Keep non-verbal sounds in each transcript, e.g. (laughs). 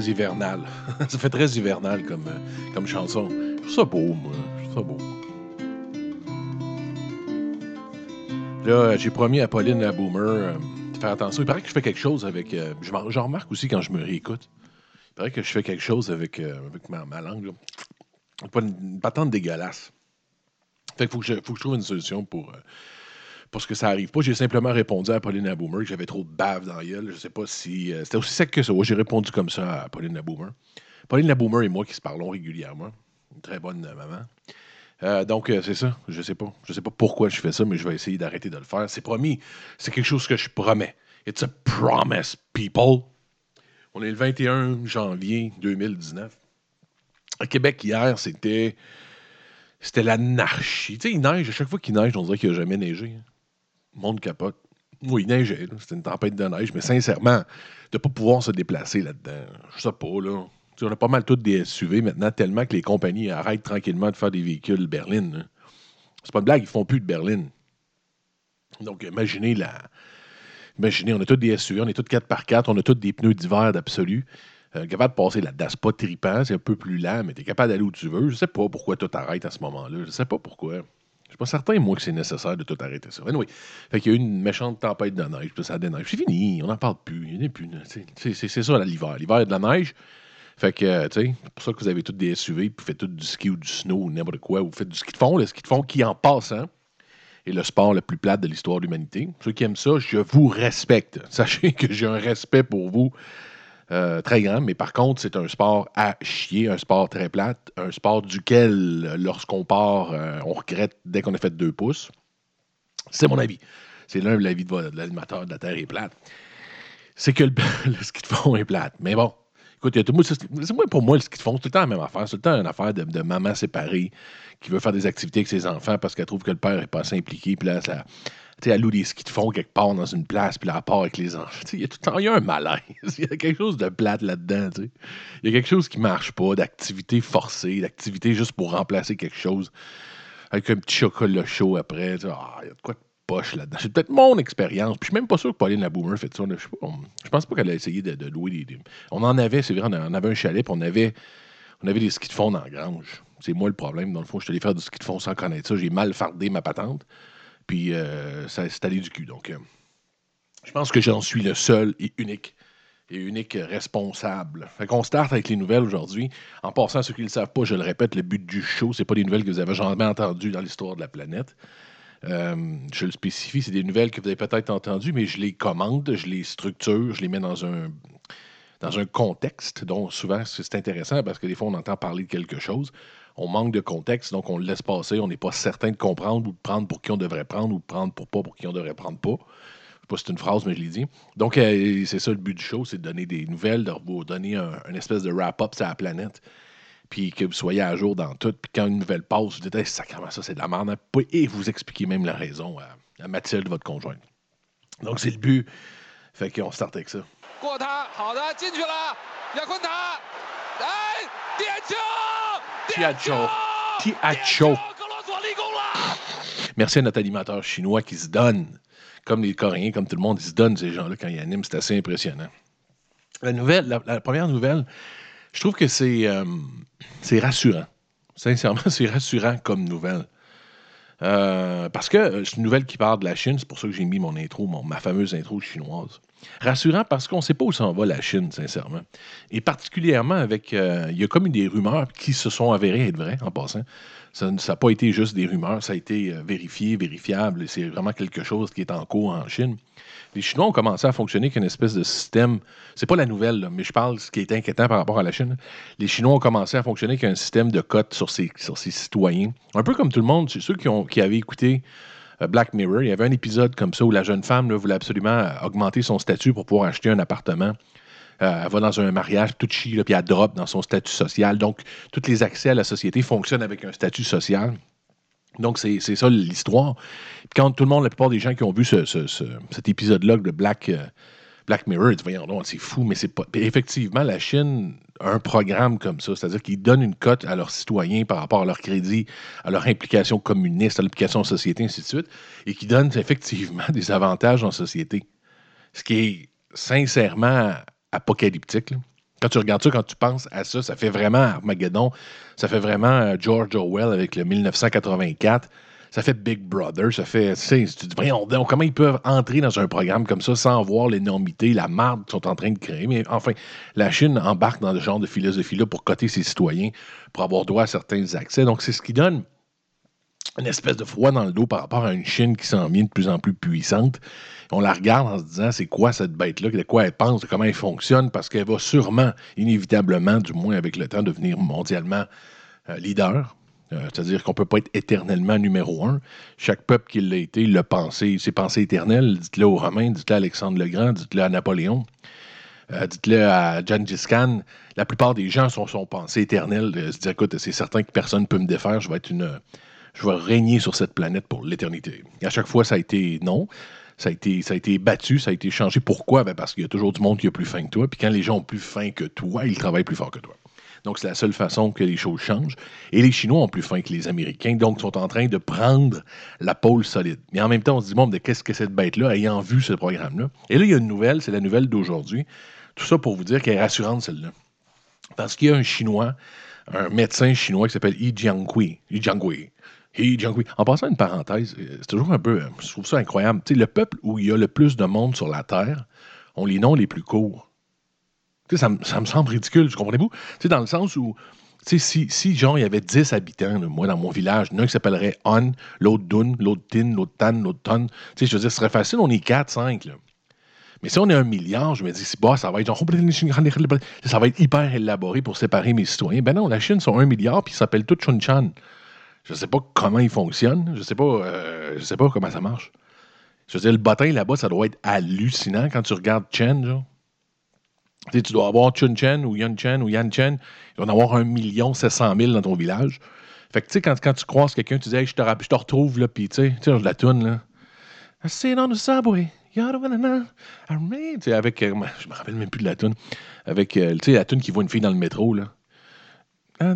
très, hivernal. (laughs) ça fait très hivernal comme, euh, comme chanson. Je trouve ça beau, moi. Je trouve ça beau. Là, j'ai promis à Pauline la Boomer euh, de faire attention. Il paraît que je fais quelque chose avec. euh, J'en remarque aussi quand je me réécoute. Il paraît que je fais quelque chose avec, euh, avec ma, langue. Pas une, une patente dégueulasse. Fait qu'il faut que je trouve une solution pour, euh, pour ce que ça arrive pas. J'ai simplement répondu à Pauline la Boomer que j'avais trop de bave dans la gueule. Je sais pas si. euh, C'était aussi sec que ça. J'ai répondu comme ça à Pauline la Boomer. Pauline la Boomer et moi qui se parlons régulièrement. Une très bonne maman. Euh, donc, euh, c'est ça. Je sais pas. Je sais pas pourquoi je fais ça, mais je vais essayer d'arrêter de le faire. C'est promis. C'est quelque chose que je promets. It's a promise, people. On est le 21 janvier 2019. À Québec, hier, c'était. C'était l'anarchie. Tu sais, il neige. À chaque fois qu'il neige, on dirait qu'il n'a jamais neigé. hein. Monde capote. Oui, il neigeait. C'était une tempête de neige. Mais sincèrement, de ne pas pouvoir se déplacer là-dedans, je sais pas, là. On a pas mal toutes des SUV maintenant, tellement que les compagnies arrêtent tranquillement de faire des véhicules berlines. C'est pas une blague, ils font plus de berline. Donc, imaginez la. Imaginez, on a tous des SUV, on est tous 4x4, on a tous des pneus d'hiver d'absolu. Euh, capable de passer là-dedans, c'est pas trippant, c'est un peu plus lent, mais tu es capable d'aller où tu veux. Je sais pas pourquoi tout arrête à ce moment-là. Je sais pas pourquoi. Je suis pas certain, moi, que c'est nécessaire de tout arrêter ça. Anyway, fait qu'il y a eu une méchante tempête de neige, puis ça déneige. C'est fini, on n'en parle plus. Il n'y en a plus. C'est- ça, l'hiver. L'hiver, il y a de la neige. Fait que, tu sais, c'est pour ça que vous avez tous des SUV, puis vous faites tout du ski ou du snow ou n'importe quoi. Vous faites du ski de fond, le ski de fond qui, en passant, est le sport le plus plate de l'histoire de l'humanité. Ceux qui aiment ça, je vous respecte. (laughs) Sachez que j'ai un respect pour vous euh, très grand, mais par contre, c'est un sport à chier, un sport très plate, un sport duquel, lorsqu'on part, euh, on regrette dès qu'on a fait deux pouces. C'est mon avis. C'est l'un de l'avis de, l'animateur de la Terre est plate. C'est que le, (laughs) le ski de fond est plate. Mais bon, écoute, c'est moi, pour moi, le ski de fond, c'est tout le temps la même affaire. C'est tout le temps une affaire de, de maman séparée qui veut faire des activités avec ses enfants parce qu'elle trouve que le père n'est pas assez impliqué. Puis là, ça, elle loue des skis de fond quelque part dans une place, puis elle part avec les enfants. Il y a tout le temps y a un malaise. (laughs) Il y a quelque chose de plate là-dedans. Il y a quelque chose qui marche pas, d'activité forcée, d'activité juste pour remplacer quelque chose, avec un petit chocolat chaud après. Ah, il y a de quoi de poche là-dedans. C'est peut-être mon expérience. Puis je suis même pas sûr que Pauline la Boomer fait ça. Je, pense pas qu'elle a essayé de, de louer des, des- On en avait, c'est vrai, on en avait un chalet, puis on avait, on avait des skis de fond dans la grange. C'est moi le problème. Dans le fond, je suis allé faire du ski de fond sans connaître ça. J'ai mal fardé ma patente. Puis euh, ça s'est allé du cul. Donc, euh, je pense que j'en suis le seul et unique et unique responsable. Fait qu'on start avec les nouvelles aujourd'hui. En passant, ceux qui ne le savent pas, je le répète, le but du show, c'est pas des nouvelles que vous avez jamais entendues dans l'histoire de la planète. Euh, je le spécifie, c'est des nouvelles que vous avez peut-être entendues, mais je les commande, je les structure, je les mets dans un, dans un contexte. Donc, souvent, c'est intéressant parce que des fois, on entend parler de quelque chose. On manque de contexte, donc on le laisse passer. On n'est pas certain de comprendre ou de prendre pour qui on devrait prendre ou de prendre pour pas pour qui on devrait prendre pas. Je sais pas si c'est une phrase, mais je l'ai dit. Donc, euh, c'est ça le but du show, c'est de donner des nouvelles, de vous donner un, une espèce de wrap-up sur la planète, puis que vous soyez à jour dans tout. Puis quand une nouvelle passe, vous dites, hey, sacrément, ça, c'est de la merde. hein? Et vous expliquez même la raison à, à Mathilde, votre conjointe. Donc, c'est le but. Fait qu'on start avec ça. Tiacho. Tiacho. Merci à notre animateur chinois qui se donne. Comme les Coréens, comme tout le monde, ils se donnent, ces gens-là, quand ils animent. C'est assez impressionnant. La, nouvelle, la, première nouvelle, je trouve que c'est euh, rassurant. Sincèrement, (laughs) c'est rassurant comme nouvelle. Euh, parce que euh, c'est une nouvelle qui parle de la Chine, c'est pour ça que j'ai mis mon intro, mon- ma fameuse intro chinoise. Rassurant parce qu'on ne sait pas où s'en va la Chine, sincèrement. Et particulièrement avec. euh, il y a comme eu des rumeurs qui se sont avérées être vraies, en passant. Ça n'a pas été juste des rumeurs, ça a été euh, vérifié, vérifiable, et c'est vraiment quelque chose qui est en cours en Chine. Les Chinois ont commencé à fonctionner avec une espèce de système. C'est pas la nouvelle, mais je parle ce qui est inquiétant par rapport à la Chine. Les Chinois ont commencé à fonctionner avec un système de cotes sur ses, citoyens. Un peu comme tout le monde, c'est ceux qui, avaient écouté euh, Black Mirror. Il y avait un épisode comme ça où la jeune femme voulait absolument euh, augmenter son statut pour pouvoir acheter un appartement. Euh, elle va dans un mariage tout chi, là, puis elle drop dans son statut social. Donc, tous les accès à la société fonctionnent avec un statut social. Donc, c'est ça l'histoire. Quand tout le monde, la plupart des gens qui ont vu ce- ce- ce- cet épisode-là de Black, euh, Black Mirror, ils disent, voyons donc, c'est fou, mais c'est pas. Effectivement, la Chine a un programme comme ça, c'est-à-dire qu'ils donnent une cote à leurs citoyens par rapport à leur crédit, à leur implication communiste, à l'implication en société, ainsi de suite, et qui donnent effectivement (laughs) des avantages en société. Ce qui est sincèrement apocalyptique. Quand tu regardes ça, quand tu penses à ça, ça fait vraiment Armageddon, ça fait vraiment euh, George Orwell avec le 1984 ça fait Big Brother, ça fait. Tu te dis, voyons comment ils peuvent entrer dans un programme comme ça sans voir l'énormité, la marde qu'ils sont en train de créer. Mais enfin, la Chine embarque dans ce genre de philosophie-là pour coter ses citoyens, pour avoir droit à certains accès. Donc, c'est ce qui donne une espèce de froid dans le dos par rapport à une Chine qui s'en vient de plus en plus puissante. On la regarde en se disant, c'est quoi cette bête-là, de quoi elle pense, de comment elle fonctionne, parce qu'elle va sûrement, inévitablement, du moins avec le temps, devenir mondialement euh, leader. Euh, c'est-à-dire qu'on ne peut pas être éternellement numéro un. Chaque peuple qui l'a été, il l'a pensé, c'est pensé éternel. Dites-le aux Romains, dites-le à Alexandre le Grand, dites-le à Napoléon, euh, dites-le à Gengis Khan. La plupart des gens sont, sont pensés éternels. De se dire, écoute, c'est certain que personne ne peut me défaire, je vais être une. Je vais régner sur cette planète pour l'éternité. à chaque fois, ça a été non. Ça a, été, battu, ça a été changé. Pourquoi? Ben parce qu'il y a toujours du monde qui a plus faim que toi. Puis quand les gens ont plus faim que toi, ils travaillent plus fort que toi. Donc, c'est la seule façon que les choses changent. Et les Chinois ont plus faim que les Américains, donc sont en train de prendre la pôle solide. Mais en même temps, on se dit, bon, de qu'est-ce que cette bête-là, ayant vu ce programme-là? Et là, il y a une nouvelle, c'est la nouvelle d'aujourd'hui. Tout ça pour vous dire qu'elle est rassurante, celle-là. Parce qu'il y a un Chinois, un médecin chinois qui s'appelle Yi Jiankui. Yi Jiankui. Yi Jiankui. En passant une parenthèse, euh, c'est toujours un peu, euh, je trouve ça incroyable. sais, le peuple où il y a le plus de monde sur la Terre ont les noms les plus courts ça, ça, me semble ridicule, vous comprenez-vous? Dans le sens où, si, si, genre, il y avait 10 habitants, moi, dans mon village, l'un qui s'appellerait On, l'autre Dun, l'autre Tin, l'autre Tan, l'autre Ton, je veux dire, ce serait facile, on est 4, 5, Mais si on est un milliard, je me dis, bah, ça va être genre, ça va être hyper élaboré pour séparer mes citoyens. Ben non, la Chine sont un milliard, puis ils s'appellent tous Chun-Chan. Je sais pas comment ils fonctionnent, je sais, pas, euh, je sais pas comment ça marche. Je veux dire, le bottin là-bas, ça doit être hallucinant quand tu regardes Chen, genre tu dois avoir Chun Chen ou Yun Chen ou Yan Chen. Il va en avoir un million 700 000 dans ton village. Fait que, tu sais, quand, quand, tu croises quelqu'un, tu dis, hey, je te, je te retrouve, là, puis, tu sais, je la toune, là. I sit on the subway. Tu sais, avec, euh, je me rappelle même plus de la toune. Avec, euh, tu sais, la toune qui voit une fille dans le métro, là. Ah,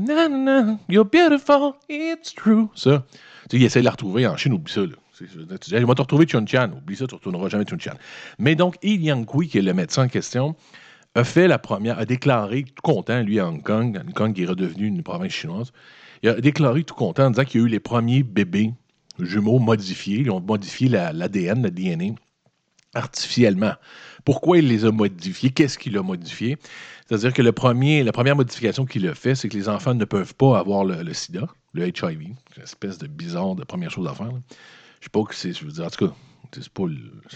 you're beautiful, it's true. Ça. Tu sais, il essaie de la retrouver en Chine, oublie ça, là. Tu dis, je vais te retrouver Chun Chan. Oublie ça, tu ne retourneras jamais Chun Chan. Mais donc, Yi Yang-Kui, qui est le médecin en question, a fait la première, a déclaré tout content, lui, à Hong Kong, Hong Kong qui est redevenu une province chinoise, il a déclaré tout content en disant qu'il y a eu les premiers bébés jumeaux modifiés. Ils ont modifié l'ADN, le DNA, artificiellement. Pourquoi il les a modifiés? Qu'est-ce qu'il a modifié? C'est-à-dire que le premier, la première modification qu'il a fait, c'est que les enfants ne peuvent pas avoir le, sida, le HIV. Une espèce de bizarre de première chose à faire. Je ne sais pas que c'est. Je veux dire, en tout cas, c'est pas,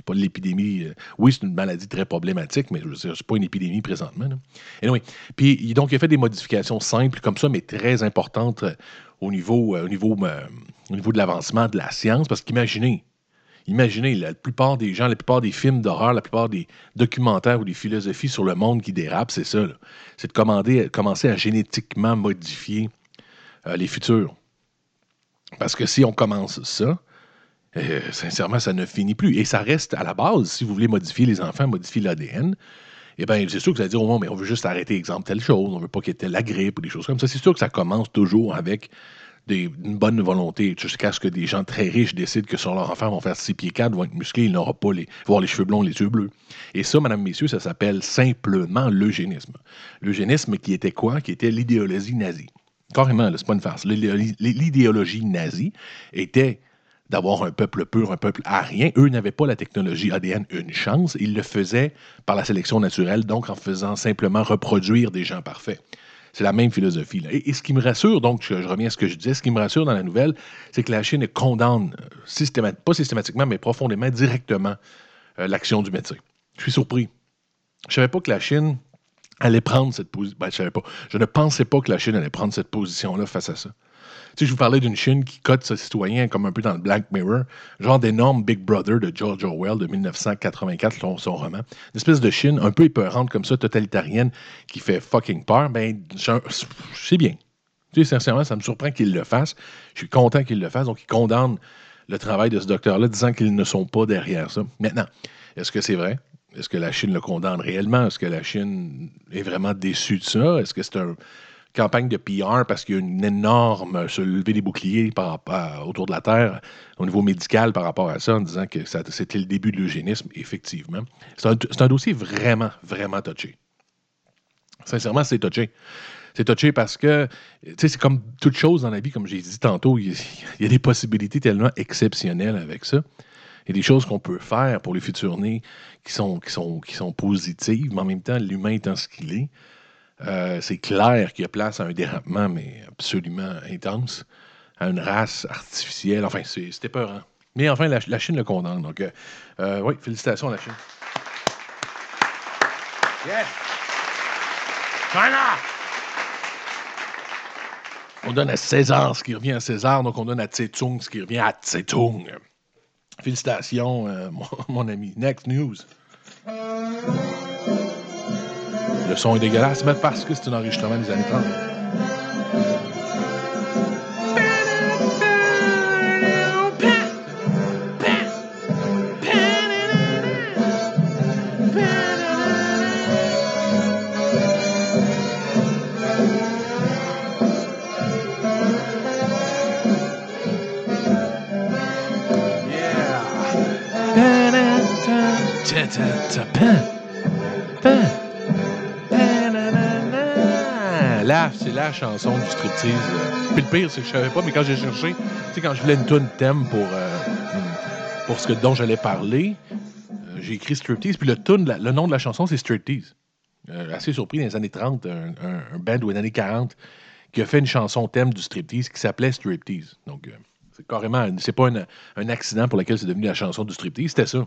pas l'épidémie. Euh, oui, c'est une maladie très problématique, mais c'est pas une épidémie présentement. Puis, donc, il a fait des modifications simples comme ça, mais très importantes euh, au niveau, euh, au niveau de l'avancement de la science. Parce qu'imaginez, imaginez, la plupart des gens, la plupart des films d'horreur, la plupart des documentaires ou des philosophies sur le monde qui dérapent, c'est ça. C'est de commencer à génétiquement modifier les futurs. Parce que si on commence ça, euh, sincèrement, ça ne finit plus. Et ça reste à la base, si vous voulez modifier les enfants, modifier l'ADN, eh bien, c'est sûr que vous allez dire, oh, mais on veut juste arrêter, exemple, telle chose, on veut pas qu'il y ait la grippe ou des choses comme ça. C'est sûr que ça commence toujours avec une bonne volonté, jusqu'à ce que des gens très riches décident que sur leur enfant vont faire six pieds 4, vont être musclés, ils n'auront pas les, voir les cheveux blonds, les yeux bleus. Et ça, mesdames, messieurs, ça s'appelle simplement l'eugénisme. L'eugénisme qui était quoi? Qui était l'idéologie nazie. Carrément, c'est pas une farce. L'idéologie nazie était d'avoir un peuple pur, un peuple arien. Eux n'avaient pas la technologie ADN une chance. Ils le faisaient par la sélection naturelle, donc en faisant simplement reproduire des gens parfaits. C'est la même philosophie. Et, ce qui me rassure, donc je, reviens à ce que je disais, ce qui me rassure dans la nouvelle, c'est que la Chine condamne, euh, pas systématiquement, mais profondément, directement, euh, l'action du médecin. Je suis surpris. Je ne savais pas que la Chine allait prendre cette position. Ben. Je ne pensais pas que la Chine allait prendre cette position-là face à ça. Je vous parlais d'une Chine qui cote ses citoyens comme un peu dans le Black Mirror, genre d'énorme Big Brother de George Orwell de 1984, son, son, roman. Une espèce de Chine un peu épeurante comme ça, totalitarienne, qui fait fucking peur. Ben, c'est bien. Tu sincèrement, ça me surprend qu'il le fasse. Je suis content qu'il le fasse. Donc, il condamne le travail de ce docteur-là, disant qu'ils ne sont pas derrière ça. Maintenant, est-ce que c'est vrai? Est-ce que la Chine le condamne réellement? Est-ce que la Chine est vraiment déçue de ça? Est-ce que c'est un, campagne de PR parce qu'il y a une énorme se lever des boucliers par, autour de la Terre au niveau médical par rapport à ça, en disant que c'était le début de l'eugénisme, effectivement. C'est un, dossier vraiment, vraiment touché. Sincèrement, c'est touché. C'est touché parce que, tu sais, c'est comme toute chose dans la vie, comme j'ai dit tantôt, il y, a des possibilités tellement exceptionnelles avec ça. Il y a des choses qu'on peut faire pour les futurs nés qui sont, qui sont, qui sont positives, mais en même temps, l'humain étant ce qu'il est, euh, c'est clair qu'il y a place à un dérapement, mais absolument intense, à une race artificielle. Enfin, c'était peur. Mais enfin, la, Chine le condamne. Donc, euh, euh, oui, félicitations à la Chine. Yes! China! On donne à César ce qui revient à César, donc on donne à Tsetung ce qui revient à Tsetung. Félicitations, mon, mon, ami. Next news. Le son est dégueulasse, mais parce que c'est un enregistrement des années 30. C'est la chanson du striptease. Puis le pire, c'est que je savais pas, mais quand j'ai cherché, tu sais, quand je voulais une tune thème pour, euh, pour ce que, dont j'allais parler, euh, j'ai écrit striptease, puis le, tune, le nom de la chanson, c'est striptease. Euh, assez surpris, dans les années 30, un, band ou les années 40 qui a fait une chanson thème du striptease qui s'appelait Striptease. Donc, c'est carrément, c'est pas un, un, accident pour lequel c'est devenu la chanson du striptease, c'était ça.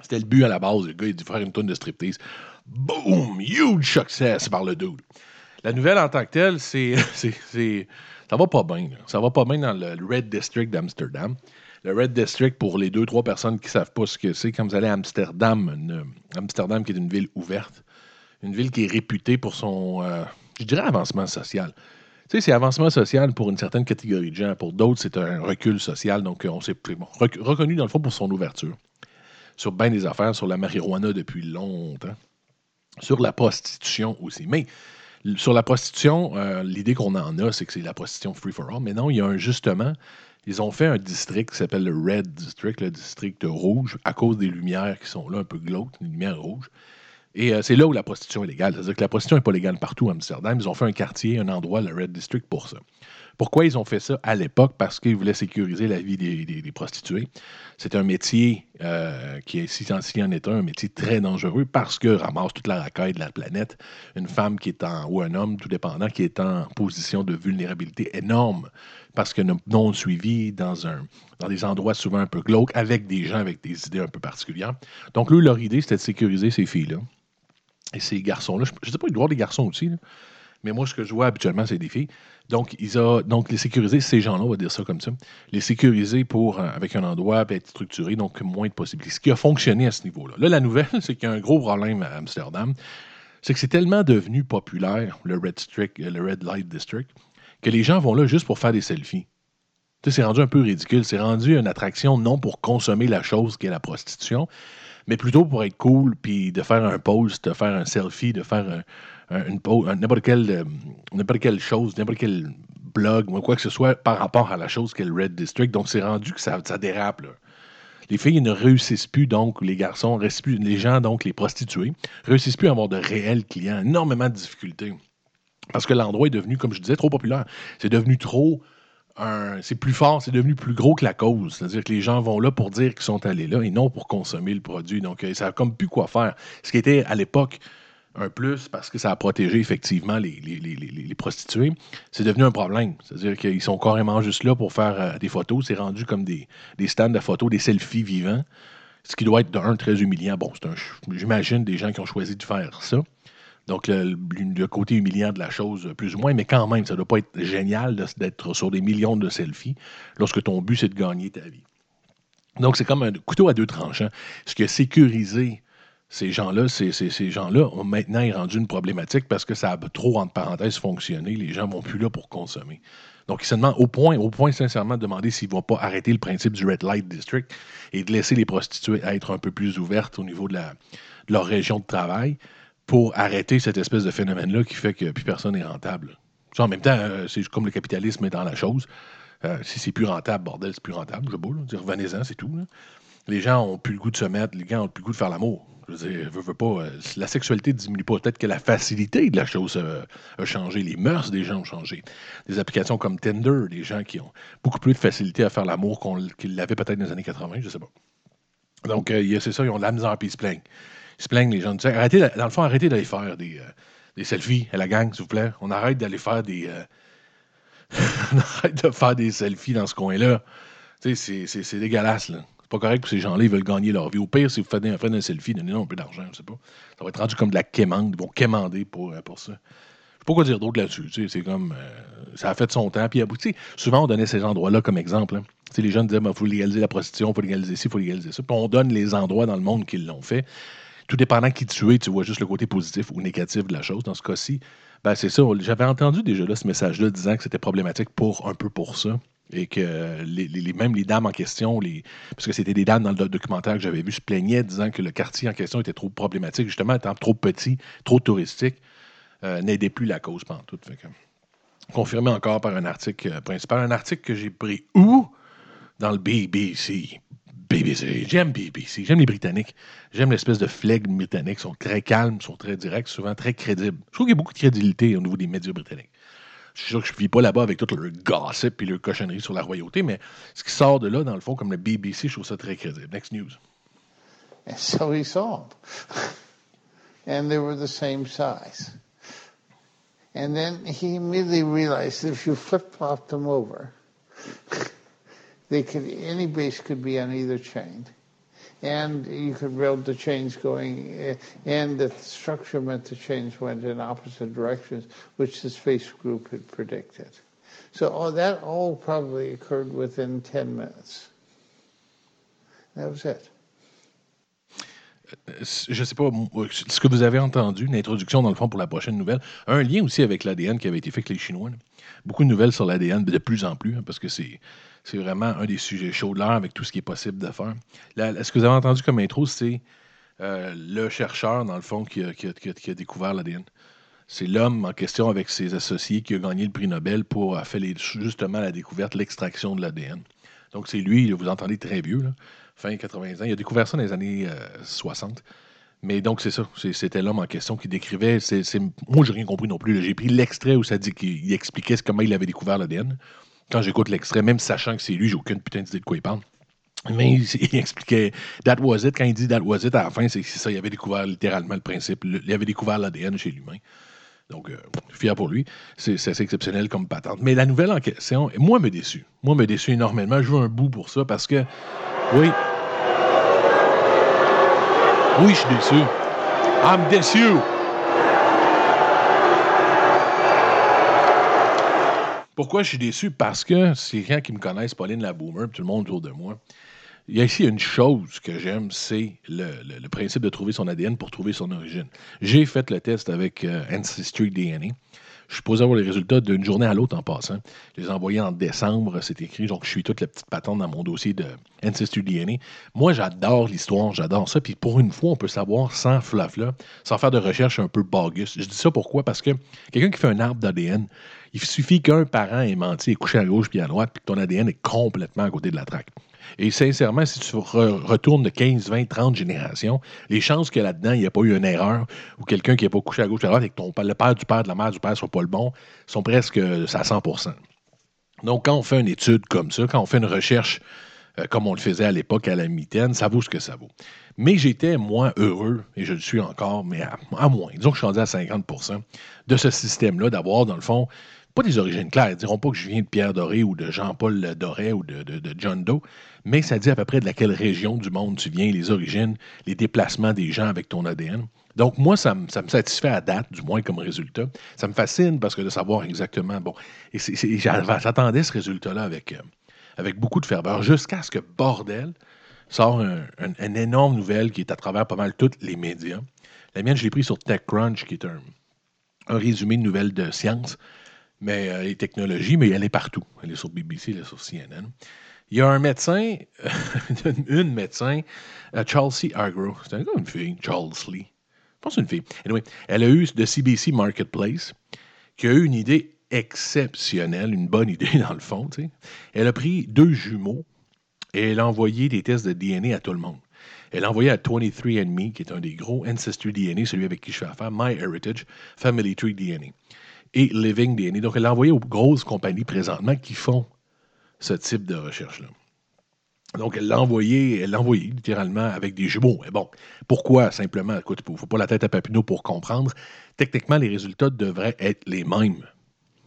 C'était le but à la base. Le gars, il dit faire une tonne de striptease. Boom! Huge success par le dude. La nouvelle en tant que telle, c'est. (laughs) ça va pas bien. Ça va pas bien dans le Red District d'Amsterdam. Le Red District, pour les deux, trois personnes qui ne savent pas ce que c'est, quand vous allez à Amsterdam, Amsterdam qui est une ville ouverte, une ville qui est réputée pour son, euh, je dirais, avancement social. Tu sais, c'est avancement social pour une certaine catégorie de gens. Pour d'autres, c'est un recul social. Donc, on s'est bon, reconnu, dans le fond, pour son ouverture sur bien des affaires, sur la marijuana depuis longtemps, sur la prostitution aussi. Mais sur la prostitution, euh, l'idée qu'on en a, c'est que c'est la prostitution free for all. Mais non, il y a un justement. Ils ont fait un district qui s'appelle le Red District, le district rouge, à cause des lumières qui sont là, un peu glauques, les lumières rouges. Et euh, c'est là où la prostitution est légale. C'est-à-dire que la prostitution n'est pas légale partout à Amsterdam. Ils ont fait un quartier, un endroit, le Red District, pour ça. Pourquoi ils ont fait ça à l'époque? Parce qu'ils voulaient sécuriser la vie des, prostituées. C'est un métier euh, qui est, si en est un, un métier très dangereux parce que ramasse toute la racaille de la planète. Une femme qui est en, ou un homme, tout dépendant, qui est en position de vulnérabilité énorme parce que non suivi dans, un, dans des endroits souvent un peu glauques, avec des gens avec des idées un peu particulières. Donc, eux, leur idée, c'était de sécuriser ces filles-là et ces garçons-là. Je ne sais pas, il doit y avoir des garçons aussi, mais moi, ce que je vois habituellement, c'est des filles. Donc, ils ont, donc les sécuriser, ces gens-là, on va dire ça comme ça, les sécuriser pour, euh, avec un endroit, être structuré, donc moins de possibilités. Ce qui a fonctionné à ce niveau-là. Là, la nouvelle, (laughs) c'est qu'il y a un gros problème à Amsterdam. C'est que c'est tellement devenu populaire, le Red, District, le Red Light District, que les gens vont là juste pour faire des selfies. C'est rendu un peu ridicule. C'est rendu une attraction non pour consommer la chose qui est la prostitution, mais plutôt pour être cool, puis de faire un post, de faire un selfie, de faire un, une, n'importe quelle, euh, n'importe quelle chose, n'importe quel blog quoi que ce soit par rapport à la chose qu'est le Red District. Donc, c'est rendu que ça, dérape. Les filles ne réussissent plus, donc, les garçons, les gens, donc, les prostituées, réussissent plus à avoir de réels clients. Énormément de difficultés. Parce que l'endroit est devenu, comme je disais, trop populaire. C'est devenu trop. C'est plus fort, c'est devenu plus gros que la cause. C'est-à-dire que les gens vont là pour dire qu'ils sont allés là et non pour consommer le produit. Donc, euh, ça n'a comme plus quoi faire. Ce qui était à l'époque un plus parce que ça a protégé effectivement les, prostituées, c'est devenu un problème. C'est-à-dire qu'ils sont carrément juste là pour faire euh, des photos. C'est rendu comme des, stands de photos, des selfies vivants, ce qui doit être d'un très humiliant. Bon, j'imagine des gens qui ont choisi de faire ça. Donc, le, côté humiliant de la chose, plus ou moins, mais quand même, ça ne doit pas être génial d'être sur des millions de selfies lorsque ton but, c'est de gagner ta vie. Donc, c'est comme un couteau à deux tranchants. Ce qui a sécurisé ces gens-là, ces, gens-là ont maintenant rendu une problématique parce que ça a trop, entre parenthèses, fonctionné. Les gens ne vont plus là pour consommer. Donc, ils se demandent, au point, au point sincèrement, de demander s'ils ne vont pas arrêter le principe du Red Light District et de laisser les prostituées être un peu plus ouvertes au niveau de, leur région de travail pour arrêter cette espèce de phénomène-là qui fait que plus personne n'est rentable. en même temps, euh, c'est comme le capitalisme est dans la chose. Euh, si c'est plus rentable, bordel, c'est plus rentable, je sais pas. Revenez-en, c'est tout. Les gens ont plus le goût de se mettre, les gens ont plus le goût de faire l'amour. Je veux dire, veux, veux pas, euh, la sexualité diminue pas. Peut-être que la facilité de la chose a changé. Les mœurs des gens ont changé. Des applications comme Tinder, des gens qui ont beaucoup plus de facilité à faire l'amour qu'ils l'avaient peut-être dans les années 80, je sais pas. Donc, c'est ça, ils ont de la misère ils se plaignent. Ils se plaignent, les gens. Arrêtez, dans le fond, arrêtez d'aller faire des, des, selfies à la gang, s'il vous plaît. On arrête d'aller faire des. (laughs) on arrête de faire des selfies dans ce coin-là. Tu sais, c'est dégueulasse, là. C'est pas correct que ces gens-là, ils veulent gagner leur vie. Au pire, si vous faites un, un selfie, donnez-nous un peu d'argent, je sais pas. Ça va être rendu comme de la quémande. Ils vont quémander pour, euh, pour ça. Je sais pas quoi dire d'autre là-dessus. C'est comme. Euh, ça a fait son temps. Puis, souvent, on donnait ces endroits-là comme exemple. Hein. Les jeunes disaient il faut légaliser la prostitution, il faut légaliser ci, il faut légaliser ça. Puis, on donne les endroits dans le monde qui l'ont fait. Tout dépendant qui tu tu vois juste le côté positif ou négatif de la chose. Dans ce cas-ci, ben, c'est ça. J'avais entendu déjà là, ce message-là disant que c'était problématique pour un peu pour ça et que les, même les dames en question, les, parce que c'était des dames dans le documentaire que j'avais vu, se plaignaient disant que le quartier en question était trop problématique, justement étant trop petit, trop touristique, euh, n'aidait plus la cause pendant tout. confirmé encore par un article euh, principal, un article que j'ai pris où? Dans le BBC. BBC. J'aime BBC. J'aime les Britanniques. J'aime l'espèce de flegme britannique. Ils sont très calmes, sont très directs, souvent très crédibles. Je trouve qu'il y a beaucoup de crédibilité au niveau des médias britanniques. Je suis sûr que je ne vis pas là-bas avec tout le gossip et le cochonnerie sur la royauté, mais ce qui sort de là, dans le fond, comme le BBC, je trouve ça très crédible. Next news. And so he saw them. And they were the same size. And then he immediately realized if you flip-flopped them over, they could, any base could be on either chain and you could build the chains going, uh, and the structure meant the chains went in opposite directions, which the space group had predicted. So all, that all probably occurred within 10 minutes. That was it. Je ne sais pas ce que vous avez entendu, une introduction dans le fond pour la prochaine nouvelle, un lien aussi avec l'ADN qui avait été fait avec les Chinois. Beaucoup de nouvelles sur l'ADN, de plus en plus, hein, parce que c'est c'est vraiment un des sujets chauds de l'heure avec tout ce qui est possible de faire. ce que vous avez entendu comme intro, c'est euh, le chercheur, dans le fond, qui a, découvert l'ADN. C'est l'homme en question avec ses associés qui a gagné le prix Nobel pour faire justement la découverte, l'extraction de l'ADN. Donc, c'est lui, vous entendez très vieux, fin 80 ans. Il a découvert ça dans les années 60. Euh, Mais donc, c'est ça. C'était l'homme en question qui décrivait. moi, je n'ai rien compris non plus. J'ai pris l'extrait où ça dit qu'il expliquait comment il avait découvert l'ADN quand j'écoute l'extrait, même sachant que c'est lui, j'ai aucune putain d'idée de quoi il parle. Mais il, (laughs) expliquait That was it. Quand il dit That was it, à la fin, c'est ça. Il avait découvert littéralement le principe. il avait découvert l'ADN chez l'humain. Donc, euh, fier pour lui. C'est assez exceptionnel comme patente. Mais la nouvelle en question, moi, me déçu. Moi, me déçu énormément. Je veux un bout pour ça parce que, oui. Oui, je suis déçu. I'm déçu. Pourquoi je suis déçu? Parce que c'est gens qui me connaissent, Pauline la Boomer, tout le monde autour de moi. Il y a ici une chose que j'aime, c'est le, principe de trouver son ADN pour trouver son origine. J'ai fait le test avec euh, Ancestry DNA. Je suis supposé avoir les résultats d'une journée à l'autre en passant. Je les ai envoyés en décembre, c'est écrit, donc je suis toute la petite patente dans mon dossier de Ancestry DNA. Moi, j'adore l'histoire, j'adore ça. Puis pour une fois, on peut savoir sans flafla, sans faire de recherche un peu bogus. Je dis ça pourquoi? Parce que quelqu'un qui fait un arbre d'ADN, il suffit qu'un parent ait menti et couché à gauche puis à droite, puis que ton ADN est complètement à côté de la traque. Et sincèrement, si tu retournes de 15, 20, 30 générations, les chances que là-dedans, il n'y a pas eu une erreur ou quelqu'un qui n'a pas couché à gauche à droite et que le père du père, de la mère du père ne soit pas le bon, sont presque à 100% Donc, quand on fait une étude comme ça, quand on fait une recherche euh, comme on le faisait à l'époque à la mitaine, ça vaut ce que ça vaut. Mais j'étais moins heureux, et je le suis encore, mais à, à moins. Disons que je suis rendu à 50% de ce système-là, d'avoir, dans le fond, pas des origines claires. Ils diront pas que je viens de Pierre Doré ou de Jean-Paul Doré ou de, John Doe, mais ça dit à peu près de laquelle région du monde tu viens, les origines, les déplacements des gens avec ton ADN. Donc, moi, ça, me satisfait à date, du moins comme résultat. Ça me fascine parce que de savoir exactement, bon, et j'attendais ce résultat-là avec, euh, avec beaucoup de ferveur, jusqu'à ce que, bordel, sort une énorme nouvelle qui est à travers pas mal tous les médias. La mienne, je l'ai pris sur TechCrunch, qui est un, un résumé de nouvelles de science mais euh, les technologies, mais elle est partout. Elle est sur BBC, elle est sur CNN. Il y a un médecin, (laughs) une médecin, euh, Chelsea Agro. C'est une fille, Charles Lee. Je pense une fille. Anyway, elle a eu de CBC Marketplace, qui a eu une idée exceptionnelle, une bonne idée (laughs) dans le fond. Elle a pris deux jumeaux et elle a envoyé des tests de DNA à tout le monde. Elle a envoyé à 23andMe, qui est un des gros Ancestry DNA, celui avec qui je fais affaire, MyHeritage, Family Tree DNA et Living DNA. Donc, elle l'a envoyé aux grosses compagnies présentement qui font ce type de recherche-là. Donc, elle l'a envoyé, elle l'a envoyé littéralement avec des jumeaux. Mais bon, pourquoi simplement? Écoute, il ne faut pas la tête à Papineau pour comprendre. Techniquement, les résultats devraient être les mêmes.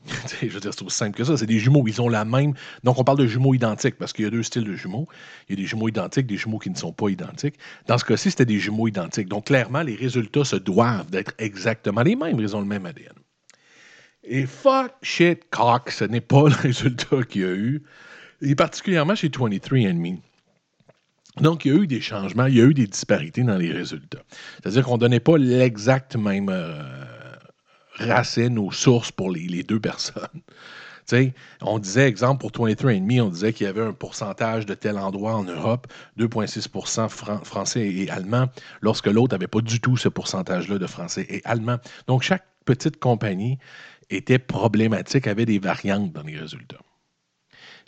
(laughs) je veux dire, c'est aussi simple que ça. C'est des jumeaux. Ils ont la même. Donc, on parle de jumeaux identiques parce qu'il y a deux styles de jumeaux. Il y a des jumeaux identiques, des jumeaux qui ne sont pas identiques. Dans ce cas-ci, c'était des jumeaux identiques. Donc, clairement, les résultats se doivent d'être exactement les mêmes. Ils ont le même ADN. Et fuck, shit, cock, ce n'est pas le (laughs) résultat qu'il y a eu. Et particulièrement chez 23andMe. Donc, il y a eu des changements, il y a eu des disparités dans les résultats. C'est-à-dire qu'on ne donnait pas l'exact même euh, racine aux sources pour les, deux personnes. (laughs) on disait, exemple, pour 23andMe, on disait qu'il y avait un pourcentage de tel endroit en Europe, 2,6% français et allemand, lorsque l'autre n'avait pas du tout ce pourcentage-là de français et allemand. Donc, chaque petite compagnie était problématique, avait des variantes dans les résultats.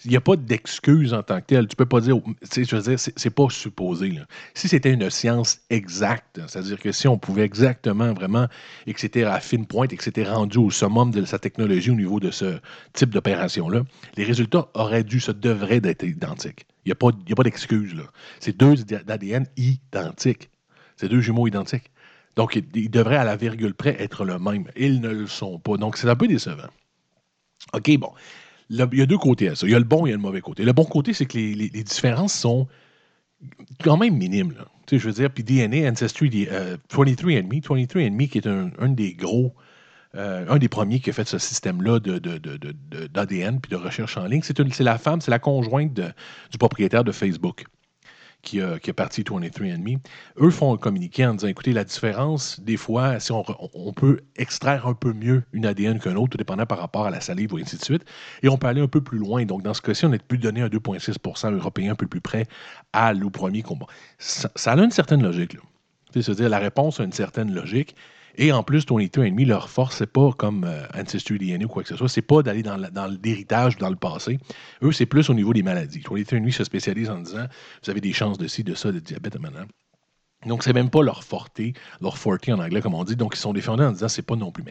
Il n'y a pas d'excuse en tant que telle. Tu peux pas dire, je veux dire, c'est pas supposé. Si c'était une science exacte, c'est-à-dire que si on pouvait exactement, vraiment, et que c'était à fine pointe et que c'était rendu au summum de sa technologie au niveau de ce type d'opération-là, les résultats auraient dû, se devraient d'être identiques. Il n'y a pas, pas d'excuse. C'est deux ADN identiques. C'est deux jumeaux identiques. Donc, ils devraient à la virgule près être le même. Ils ne le sont pas. Donc, c'est un peu décevant. OK, bon. il y a deux côtés à ça. Il y a le bon et le mauvais côté. Le bon côté, c'est que les, différences sont quand même minimes. Tu sais, je veux dire, puis DNA, Ancestry, 23andMe, 23andMe qui est un, des gros, euh, un des premiers qui a fait ce système-là d'ADN de, puis de recherche en ligne. C'est la femme, c'est la conjointe du propriétaire de Facebook qui a, qui a parti 23andMe, eux font un communiqué en disant écoutez, la différence, des fois, si on, on peut extraire un peu mieux une ADN qu'un autre, tout dépendant par rapport à la salive ou ainsi de suite, et on peut aller un peu plus loin. Donc, dans ce cas-ci, on est plus donné un 2,6% européen un peu plus près à l'eau premier combat. Ça, ça, a une certaine logique. C'est-à-dire, la réponse a une certaine logique. Et en plus, Tony demi leur force, c'est pas comme euh, Ancestry DNA ou quoi que ce soit, c'est pas d'aller dans, l'héritage ou dans le passé. Eux, c'est plus au niveau des maladies. Tony demi se spécialise en disant vous avez des chances de ci, de ça, de diabète maintenant. Donc, c'est même pas leur forté, leur forté en anglais, comme on dit. Donc, ils sont défendus en disant c'est pas non plus.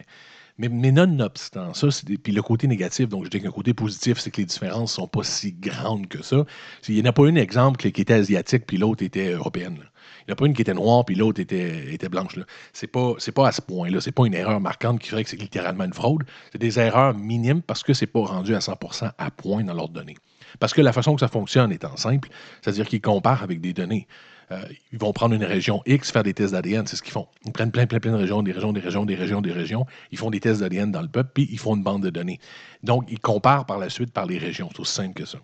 Mais, mais nonobstant ça, puis le côté négatif, donc je dis qu'un côté positif, c'est que les différences ne sont pas si grandes que ça. Il n'y en a pas un exemple qui était asiatique, puis l'autre était européenne. Il n'y en a pas une qui était noire, puis l'autre était, blanche. Ce n'est pas, pas à ce point-là. Ce n'est pas une erreur marquante qui ferait que c'est littéralement une fraude. C'est des erreurs minimes parce que ce n'est pas rendu à 100% à point dans leurs données. Parce que la façon que ça fonctionne étant simple, c'est-à-dire qu'ils comparent avec des données. Euh, ils vont prendre une région X, faire des tests d'ADN, c'est ce qu'ils font. Ils prennent plein, plein, plein de régions, des régions, des régions, des régions, des régions. Ils font des tests d'ADN dans le peuple, puis ils font une bande de données. Donc, ils comparent par la suite par les régions. C'est aussi simple que ça.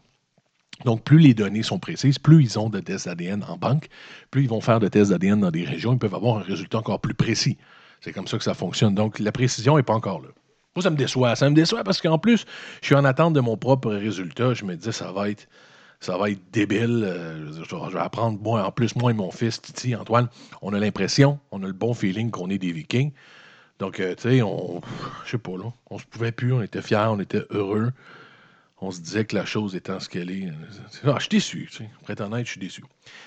Donc, plus les données sont précises, plus ils ont de tests d'ADN en banque, plus ils vont faire de tests d'ADN dans des régions, ils peuvent avoir un résultat encore plus précis. C'est comme ça que ça fonctionne. Donc, la précision n'est pas encore là. Ça me déçoit. Ça me déçoit parce qu'en plus, je suis en attente de mon propre résultat. Je me dis, ça va être ça va être débile. Euh, je, vais apprendre, moi, en plus, moi et mon fils, Titi, Antoine, on a l'impression, on a le bon feeling qu'on est des Vikings. Donc, euh, tu sais, on, je sais pas, là, on se pouvait plus, on était fiers, on était heureux. On se disait que la chose étant ce qu'elle est. Ah, je suis déçu, tu sais. Je suis déçu.